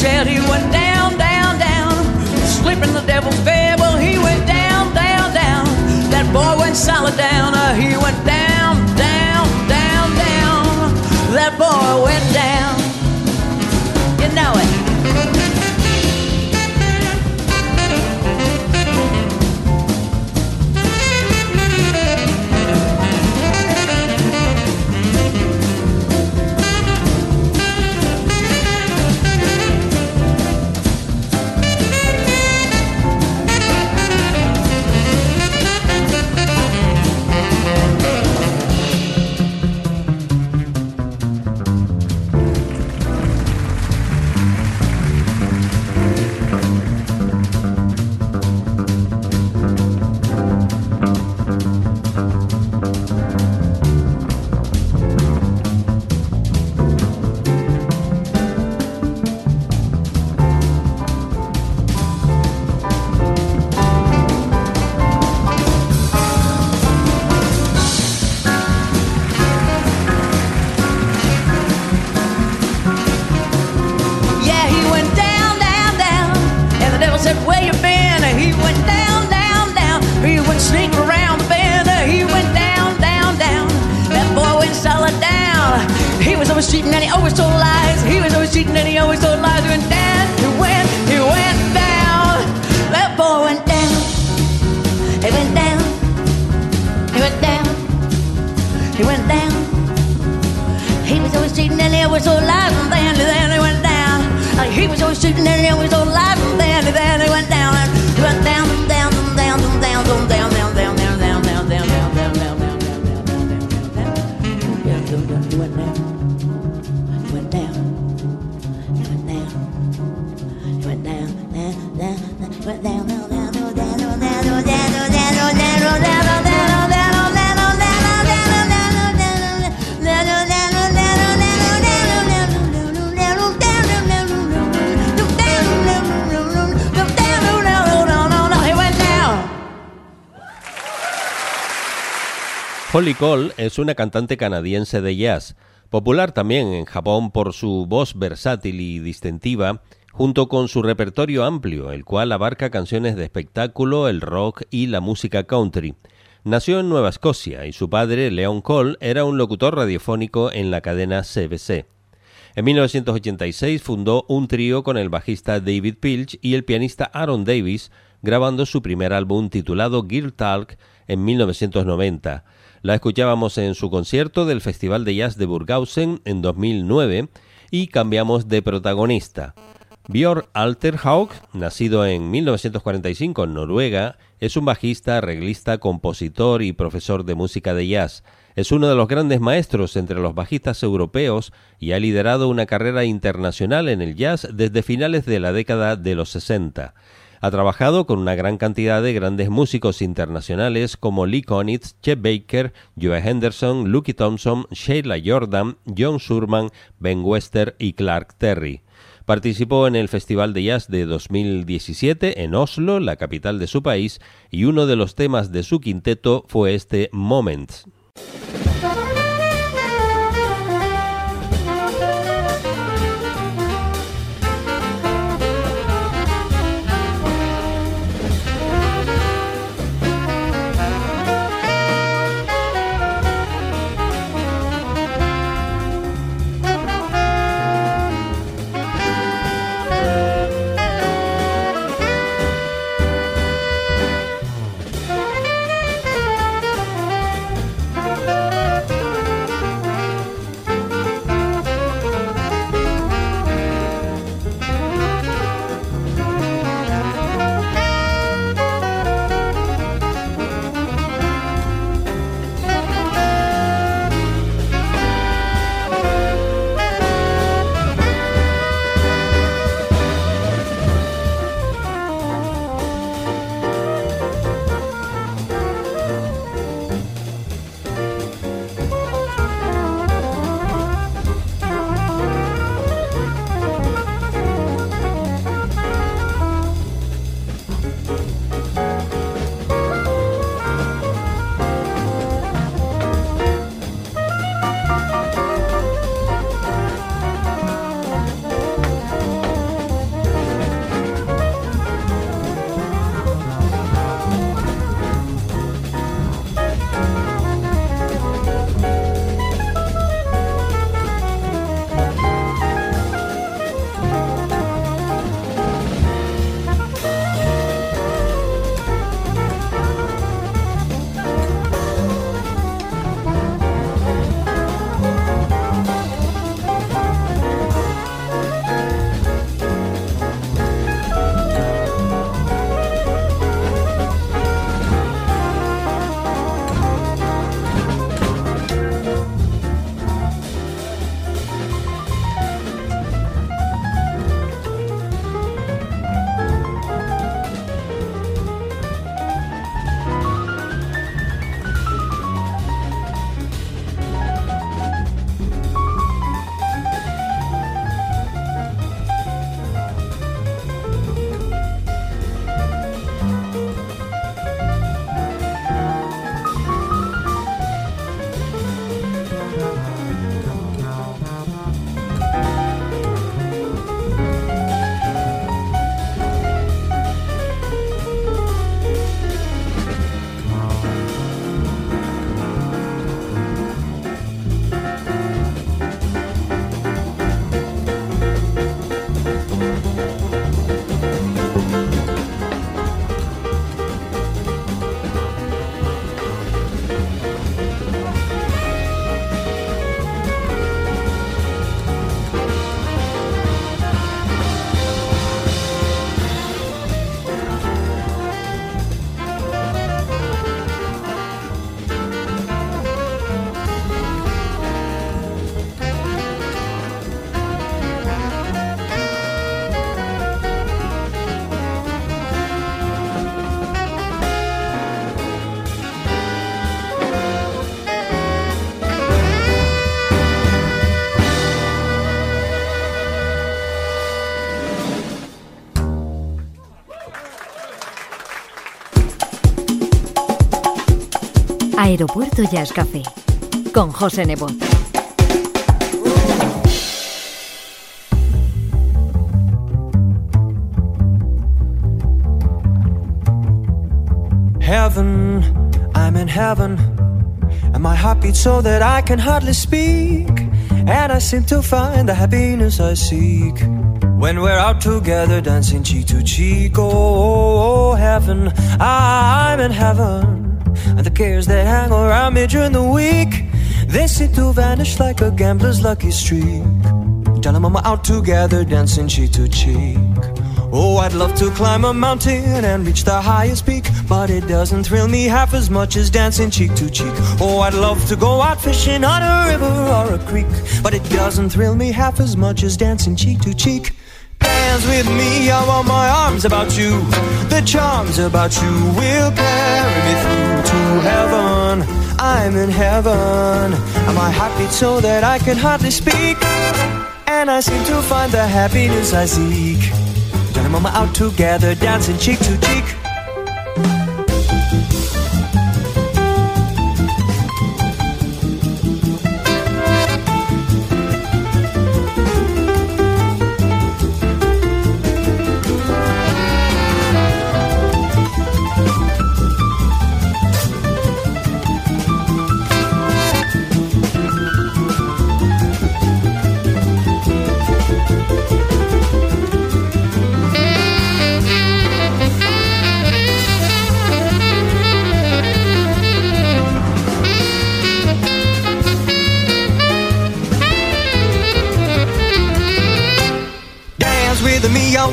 Shed. He went down, down, down, slipped in the devil's bed. Well, he went down, down, down. That boy went solid down. Uh, he went down, down, down, down. That boy went down. You know it. Holly Cole es una cantante canadiense de jazz, popular también en Japón por su voz versátil y distintiva, junto con su repertorio amplio, el cual abarca canciones de espectáculo, el rock y la música country. Nació en Nueva Escocia y su padre, Leon Cole, era un locutor radiofónico en la cadena CBC. En 1986 fundó un trío con el bajista David Pilch y el pianista Aaron Davis, grabando su primer álbum titulado Gear Talk en 1990. La escuchábamos en su concierto del Festival de Jazz de Burghausen en 2009 y cambiamos de protagonista. Björn Alterhaug, nacido en 1945 en Noruega, es un bajista, arreglista, compositor y profesor de música de jazz. Es uno de los grandes maestros entre los bajistas europeos y ha liderado una carrera internacional en el jazz desde finales de la década de los 60. Ha trabajado con una gran cantidad de grandes músicos internacionales como Lee Konitz, Chet Baker, Joe Henderson, Lucky Thompson, Sheila Jordan, John Surman, Ben Wester y Clark Terry. Participó en el Festival de Jazz de 2017 en Oslo, la capital de su país, y uno de los temas de su quinteto fue este Moments. Aeropuerto Jazz Café con José Nebot. Heaven, I'm in heaven, and my heart beats so that I can hardly speak. And I seem to find the happiness I seek when we're out together dancing cheek to cheek. Oh, oh, oh heaven, I'm in heaven. And the cares that hang around me during the week, they seem to vanish like a gambler's lucky streak. And Mama out together dancing cheek to cheek. Oh, I'd love to climb a mountain and reach the highest peak, but it doesn't thrill me half as much as dancing cheek to cheek. Oh, I'd love to go out fishing on a river or a creek, but it doesn't thrill me half as much as dancing cheek to cheek. Dance with me, I want my arms about you. The charms about you will carry me through to heaven. I'm in heaven, my heart beats so that I can hardly speak. And I seem to find the happiness I seek. Mama out together, dancing cheek to cheek.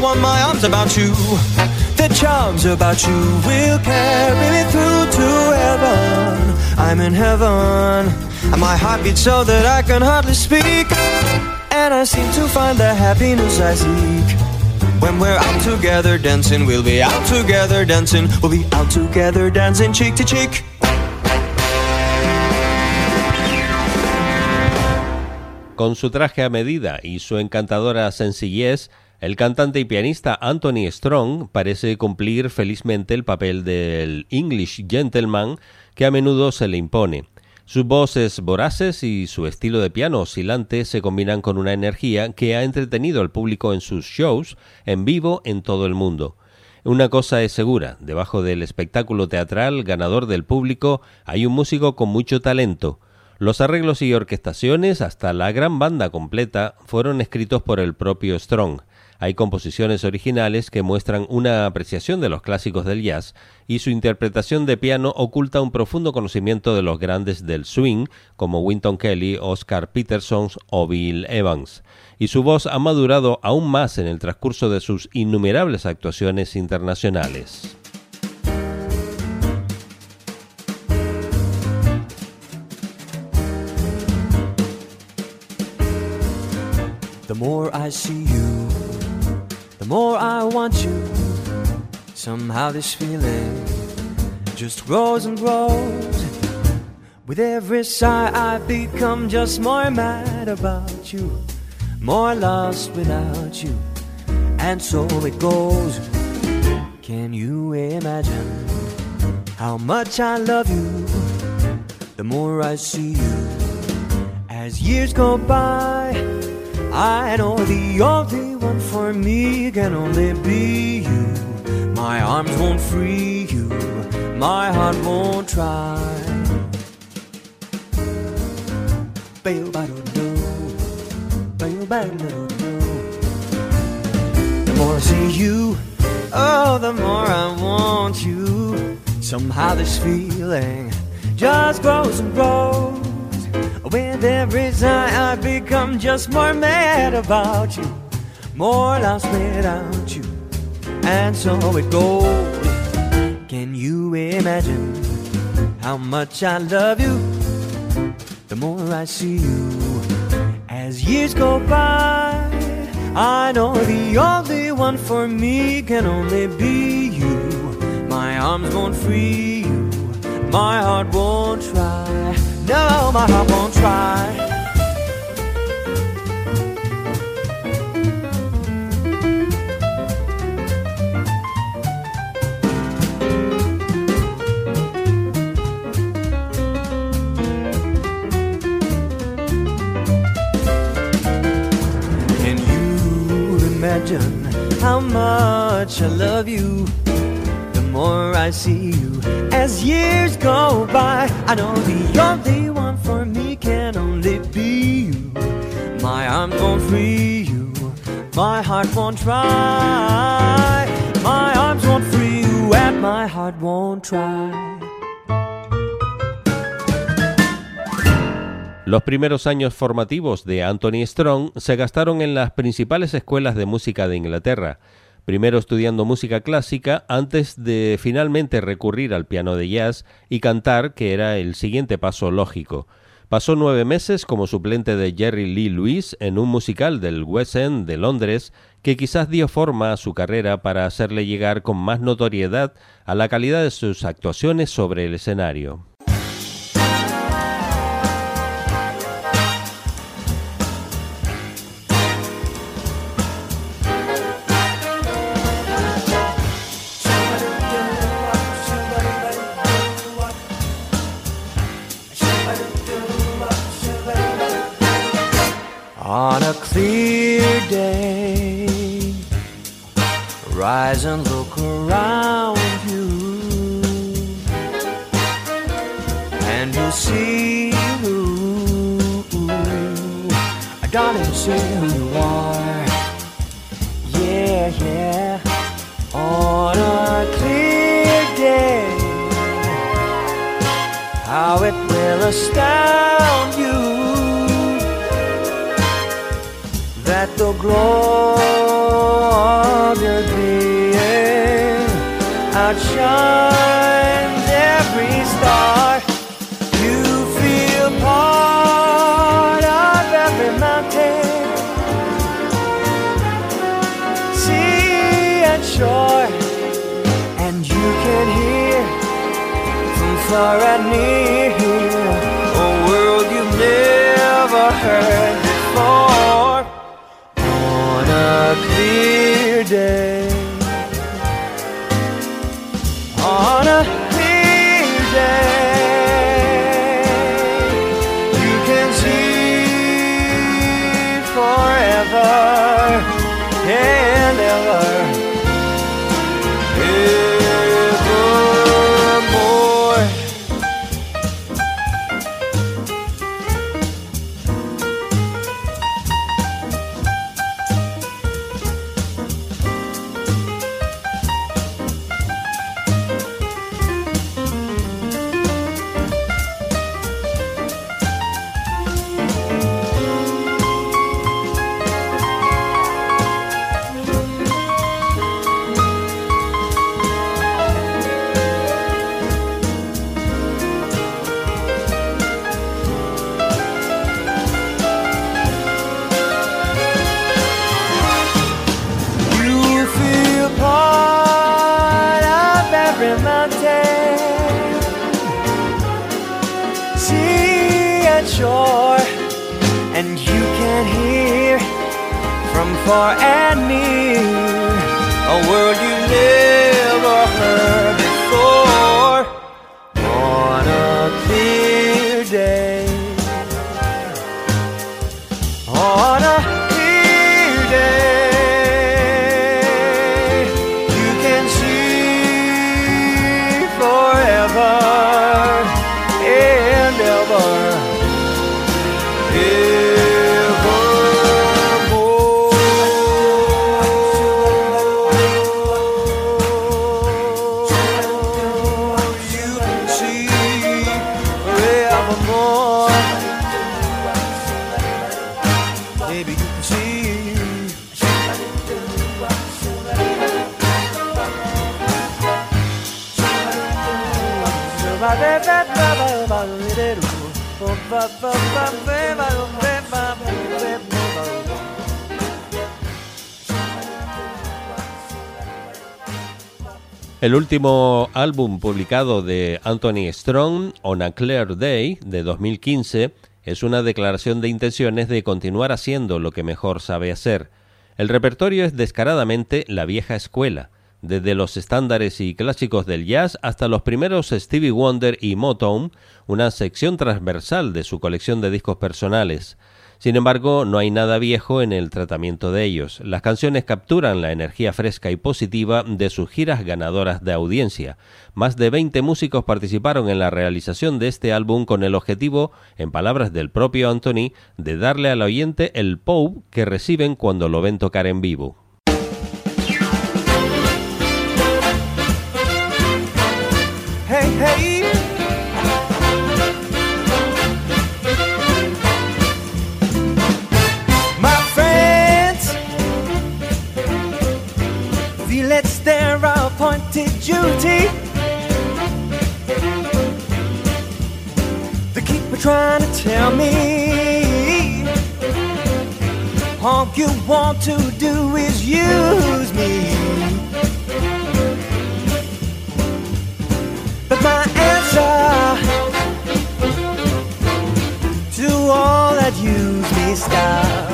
Want my arms about you. The charms about you will carry me through to heaven. I'm in heaven, and my heart beats so that I can hardly speak. And I seem to find the happiness I seek. When we're out together dancing, we'll be out together dancing. We'll be out together dancing cheek to cheek. Con su traje a medida y su encantadora sencillez, el cantante y pianista Anthony Strong parece cumplir felizmente el papel del English gentleman que a menudo se le impone. Sus voces voraces y su estilo de piano oscilante se combinan con una energía que ha entretenido al público en sus shows en vivo en todo el mundo. Una cosa es segura, debajo del espectáculo teatral ganador del público hay un músico con mucho talento. Los arreglos y orquestaciones, hasta la gran banda completa, fueron escritos por el propio Strong. Hay composiciones originales que muestran una apreciación de los clásicos del jazz y su interpretación de piano oculta un profundo conocimiento de los grandes del swing como Winton Kelly, Oscar Peterson o Bill Evans. Y su voz ha madurado aún más en el transcurso de sus innumerables actuaciones internacionales. More I want you. Somehow this feeling just grows and grows. With every sigh, I become just more mad about you, more lost without you. And so it goes. Can you imagine how much I love you? The more I see you, as years go by. I know the only one for me can only be you. My arms won't free you, my heart won't try. Bail by the bail by the The more I see you, oh, the more I want you. Somehow this feeling just grows and grows. With every sigh, I become just more mad about you, more lost without you, and so it goes. Can you imagine how much I love you? The more I see you, as years go by, I know the only one for me can only be you. My arms won't free you, my heart won't try. No, my heart won't try. Can you imagine how much I love you? More I see you as years go by, I know the only one for me can only be you. free you. My heart won't try. My arms won't free you, and my heart won't try. Los primeros años formativos de Anthony Strong se gastaron en las principales escuelas de música de Inglaterra, primero estudiando música clásica antes de finalmente recurrir al piano de jazz y cantar, que era el siguiente paso lógico. Pasó nueve meses como suplente de Jerry Lee Lewis en un musical del West End de Londres que quizás dio forma a su carrera para hacerle llegar con más notoriedad a la calidad de sus actuaciones sobre el escenario. Rise and look around you, and you'll see who, darling, see who you are. Yeah, yeah. On a clear day, how it will astound you that the glory outshines every star. You feel part of every mountain, sea and shore, and you can hear from far and near a world you've never heard before El último álbum publicado de Anthony Strong, On a Clear Day, de 2015, es una declaración de intenciones de continuar haciendo lo que mejor sabe hacer. El repertorio es descaradamente la vieja escuela, desde los estándares y clásicos del jazz hasta los primeros Stevie Wonder y Motown, una sección transversal de su colección de discos personales. Sin embargo, no hay nada viejo en el tratamiento de ellos. Las canciones capturan la energía fresca y positiva de sus giras ganadoras de audiencia. Más de 20 músicos participaron en la realización de este álbum con el objetivo, en palabras del propio Anthony, de darle al oyente el pop que reciben cuando lo ven tocar en vivo. Hey. My friends, their appointed duty. They keep trying to tell me all you want to do is use me. My answer to all that use me stop.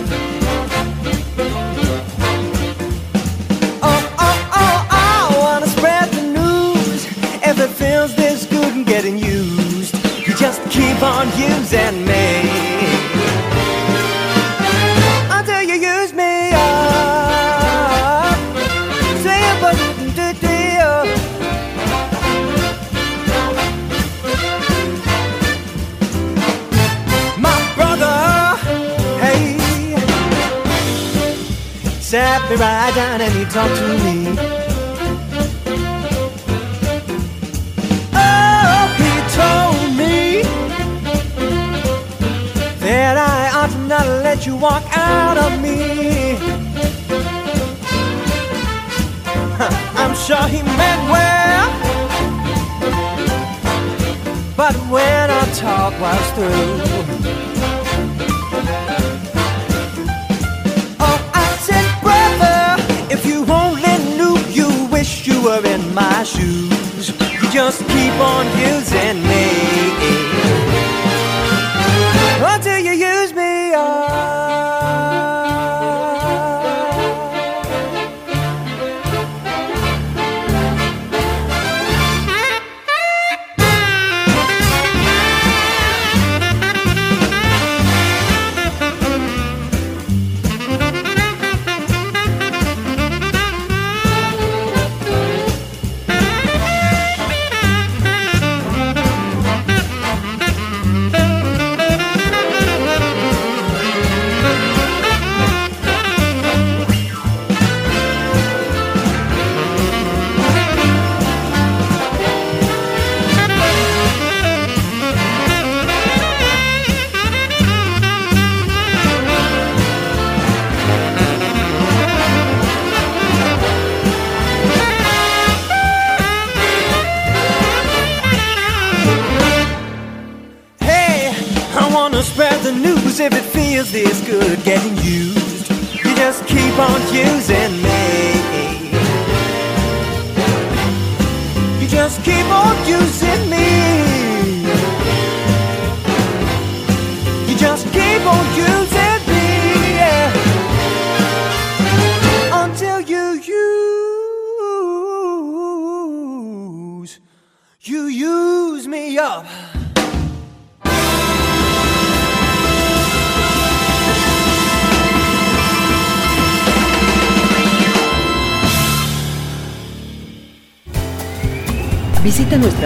Oh, oh, oh, I wanna spread the news. If it feels this good and getting used, you just keep on using me. Me right down and he talked to me. Oh, he told me that I ought not let you walk out of me. Huh, I'm sure he meant well. But when our talk was through, were in my shoes, you just keep on using me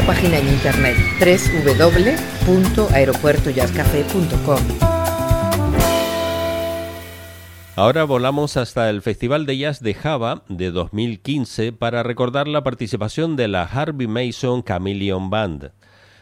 página en internet www.aeropuertojazzcafe.com. Ahora volamos hasta el Festival de Jazz de Java de 2015 para recordar la participación de la Harvey Mason Chameleon Band.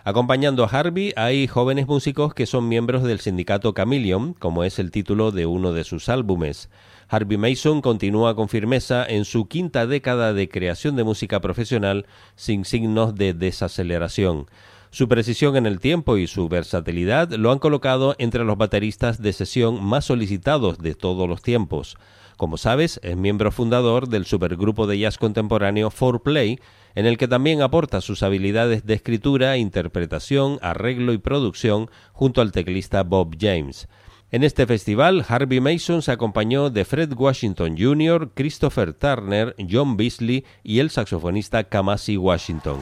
Acompañando a Harvey hay jóvenes músicos que son miembros del sindicato Chameleon, como es el título de uno de sus álbumes. Harvey Mason continúa con firmeza en su quinta década de creación de música profesional sin signos de desaceleración. Su precisión en el tiempo y su versatilidad lo han colocado entre los bateristas de sesión más solicitados de todos los tiempos. Como sabes, es miembro fundador del supergrupo de jazz contemporáneo 4Play, en el que también aporta sus habilidades de escritura, interpretación, arreglo y producción junto al teclista Bob James. En este festival, Harvey Mason se acompañó de Fred Washington Jr., Christopher Turner, John Beasley y el saxofonista Kamasi Washington.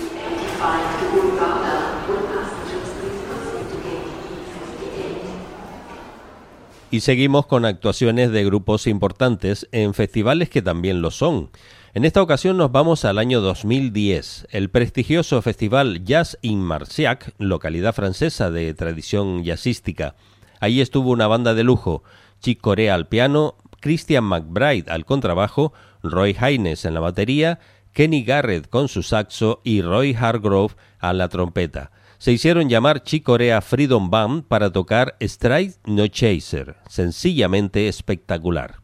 Y seguimos con actuaciones de grupos importantes en festivales que también lo son. En esta ocasión nos vamos al año 2010. El prestigioso festival Jazz in Marciac, localidad francesa de tradición jazzística. Allí estuvo una banda de lujo, Chick Corea al piano, Christian McBride al contrabajo, Roy Haynes en la batería, Kenny Garrett con su saxo y Roy Hargrove a la trompeta. Se hicieron llamar Chick Corea Freedom Band para tocar Stride No Chaser, sencillamente espectacular.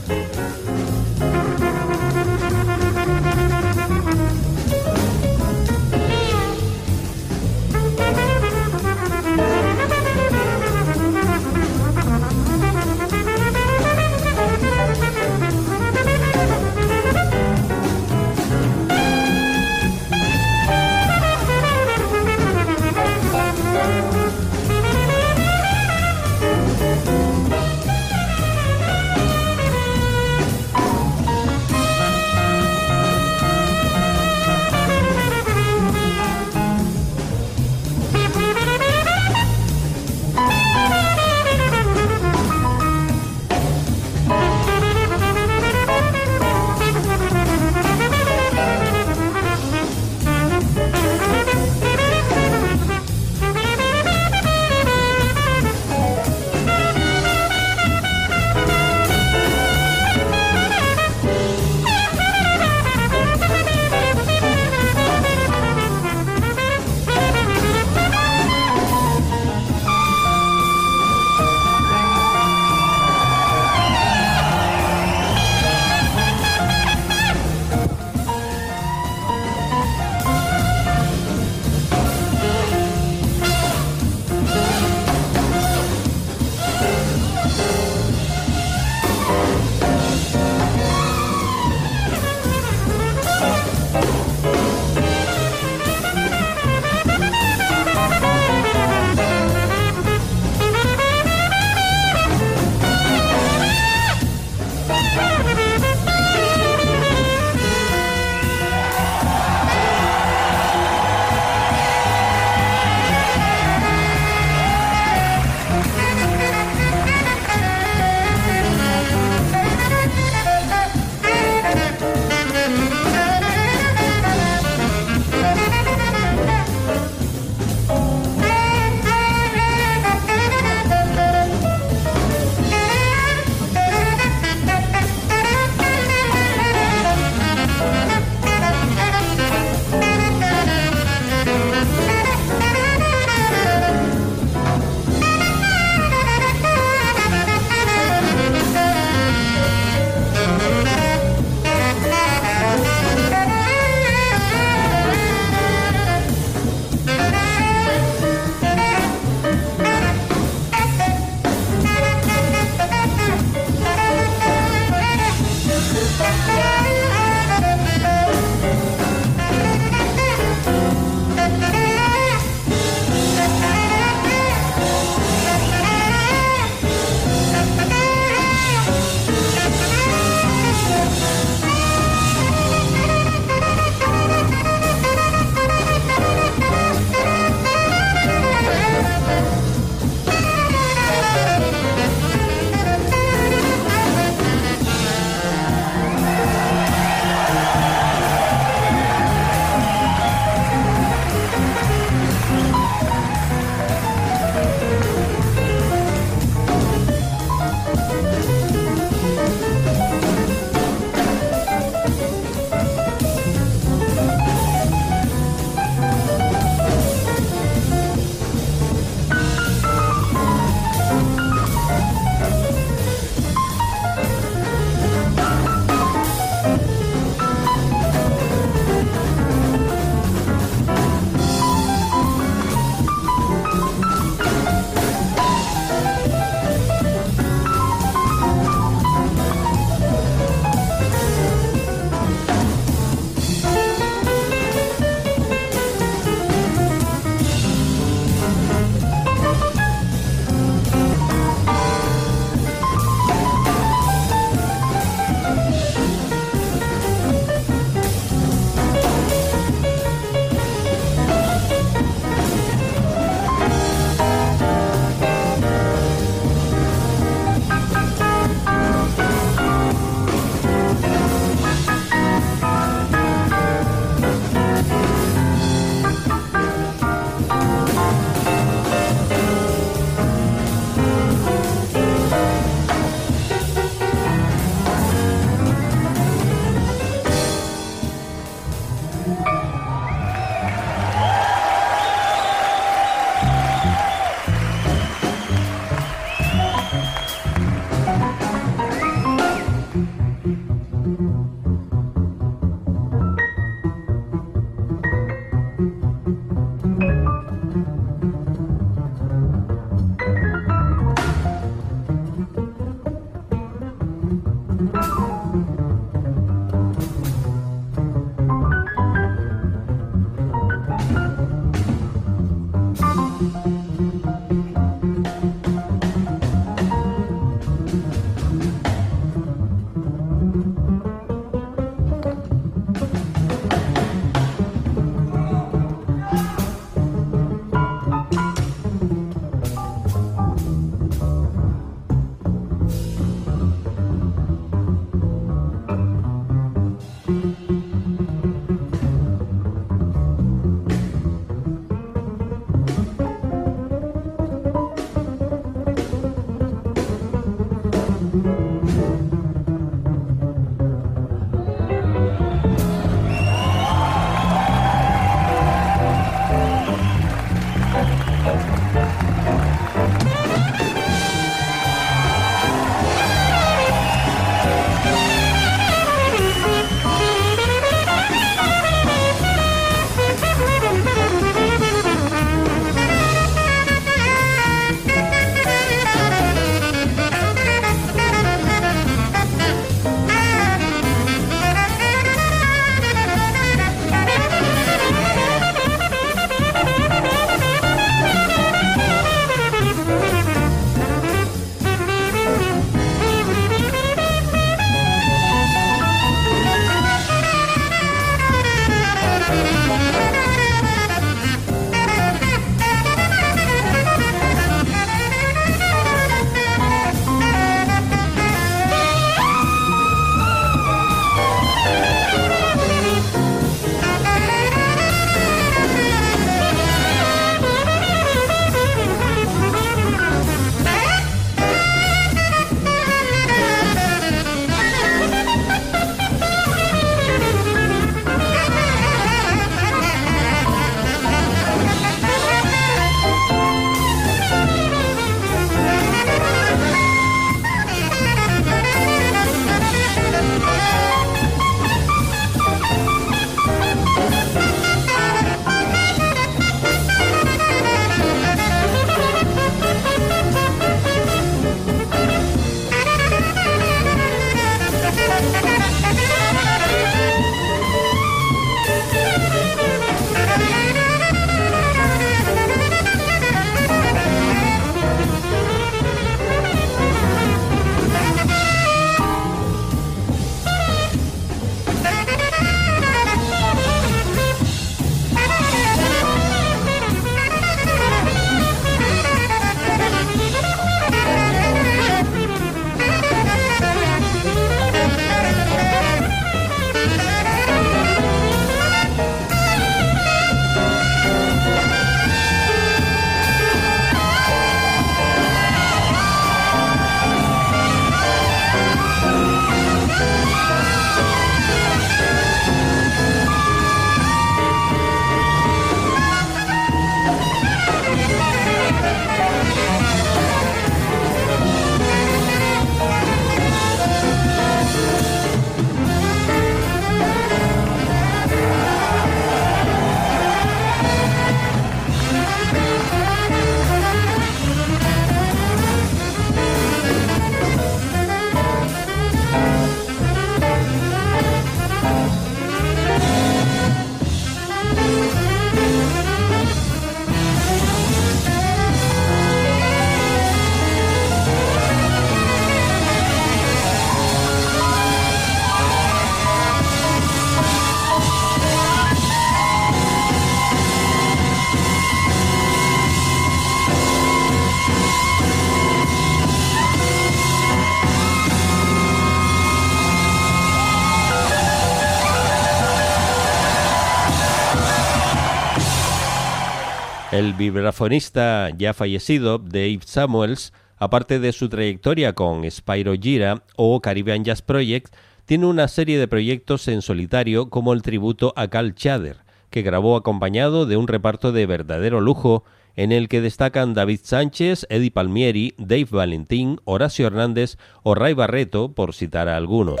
El vibrafonista ya fallecido, Dave Samuels, aparte de su trayectoria con Spyro Gira o Caribbean Jazz Project, tiene una serie de proyectos en solitario como el tributo a Cal Chader, que grabó acompañado de un reparto de verdadero lujo en el que destacan David Sánchez, Eddie Palmieri, Dave Valentín, Horacio Hernández o Ray Barreto, por citar a algunos.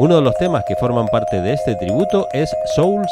Uno de los temas que forman parte de este tributo es Soul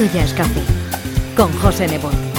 Sauce. Aeropuerto Jazz Café con José Nebot.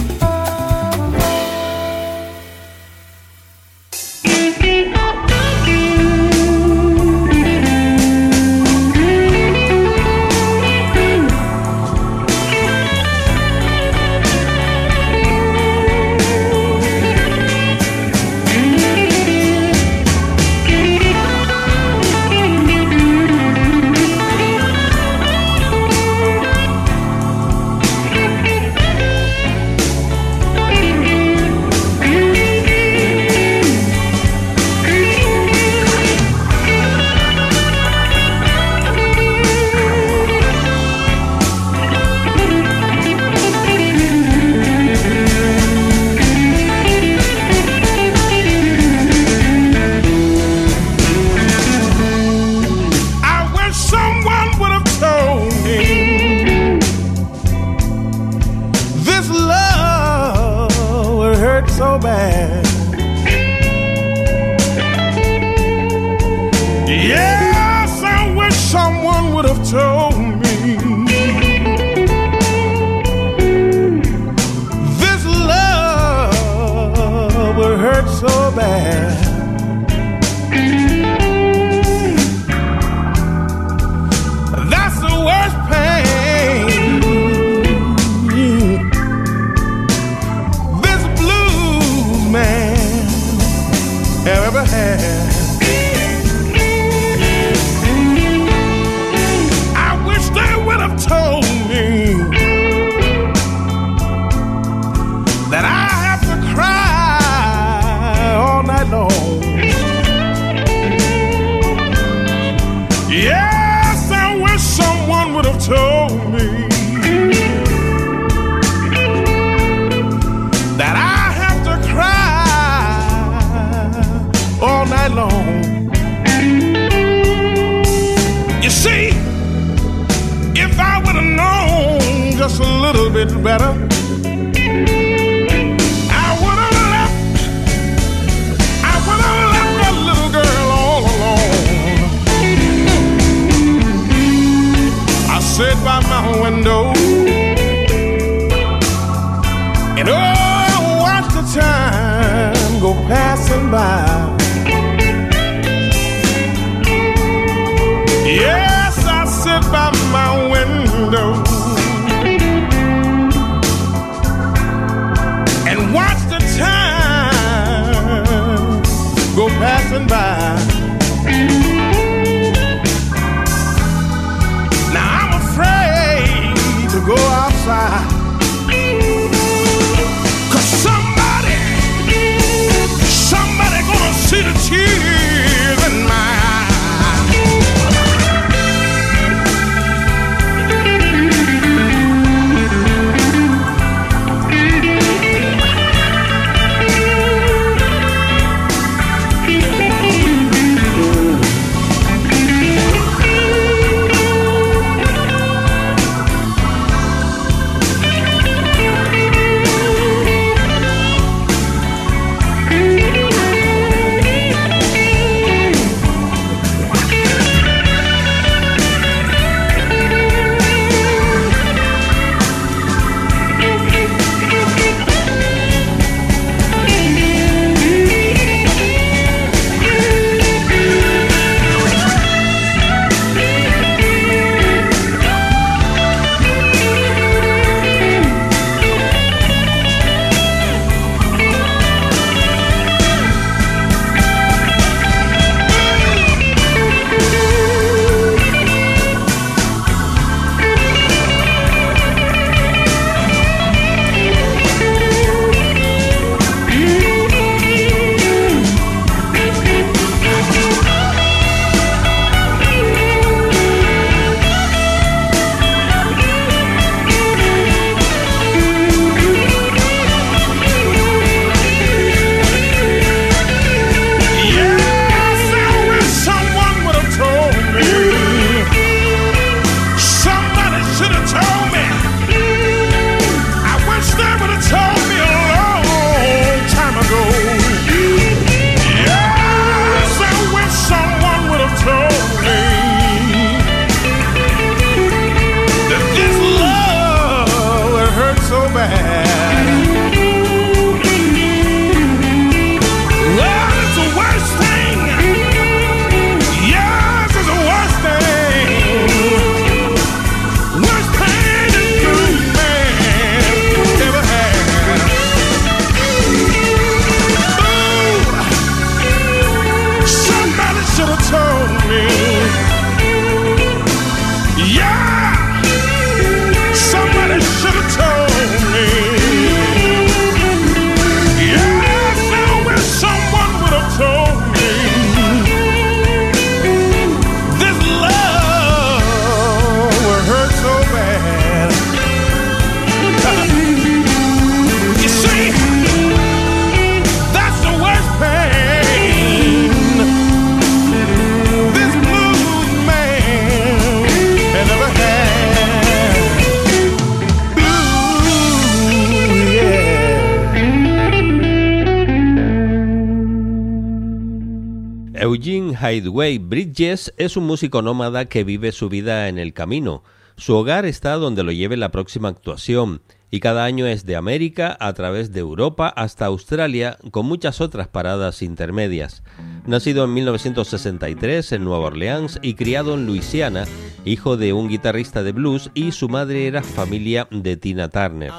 Bridges es un músico nómada que vive su vida en el camino. Su hogar está donde lo lleve la próxima actuación y cada año es de América a través de Europa hasta Australia con muchas otras paradas intermedias. Nacido en 1963 en Nueva Orleans y criado en Luisiana, hijo de un guitarrista de blues y su madre era familia de Tina Turner.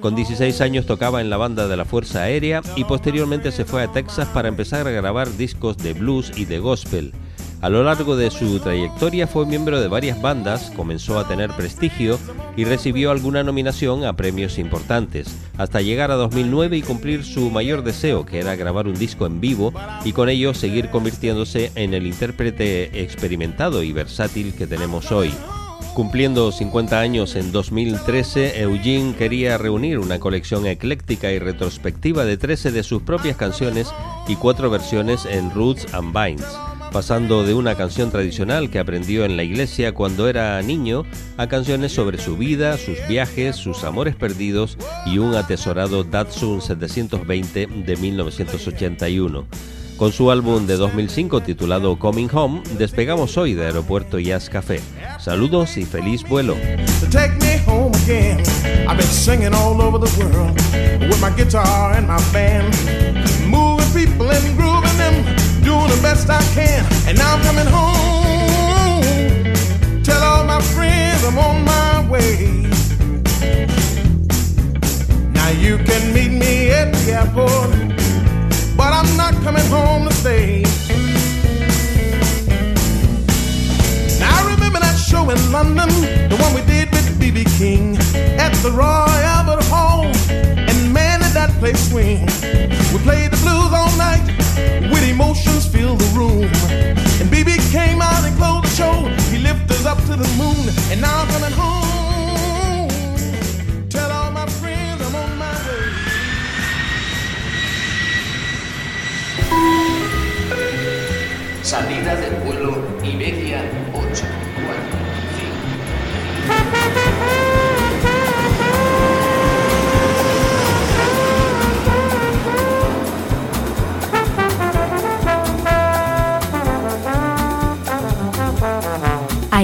Con 16 años tocaba en la banda de la Fuerza Aérea y posteriormente se fue a Texas para empezar a grabar discos de blues y de gospel. A lo largo de su trayectoria fue miembro de varias bandas, comenzó a tener prestigio y recibió alguna nominación a premios importantes, hasta llegar a 2009 y cumplir su mayor deseo, que era grabar un disco en vivo y con ello seguir convirtiéndose en el intérprete experimentado y versátil que tenemos hoy. Cumpliendo 50 años en 2013, Eugene quería reunir una colección ecléctica y retrospectiva de 13 de sus propias canciones y cuatro versiones en Roots and Vines pasando de una canción tradicional que aprendió en la iglesia cuando era niño a canciones sobre su vida, sus viajes, sus amores perdidos y un atesorado Datsun 720 de 1981. Con su álbum de 2005 titulado Coming Home, despegamos hoy de Aeropuerto Jazz Café. Saludos y feliz vuelo. Doing the best I can, and now I'm coming home. Tell all my friends I'm on my way. Now you can meet me at the airport, but I'm not coming home to stay. Now I remember that show in London, the one we did with BB King at the Royal Albert Hall, and man, did that place swing. We played the blues all night emotions fill the room. And BB came out and closed the show. He lifted us up to the moon, and now I'm coming home. Tell all my friends I'm on my way. Salida del vuelo Iberia 8.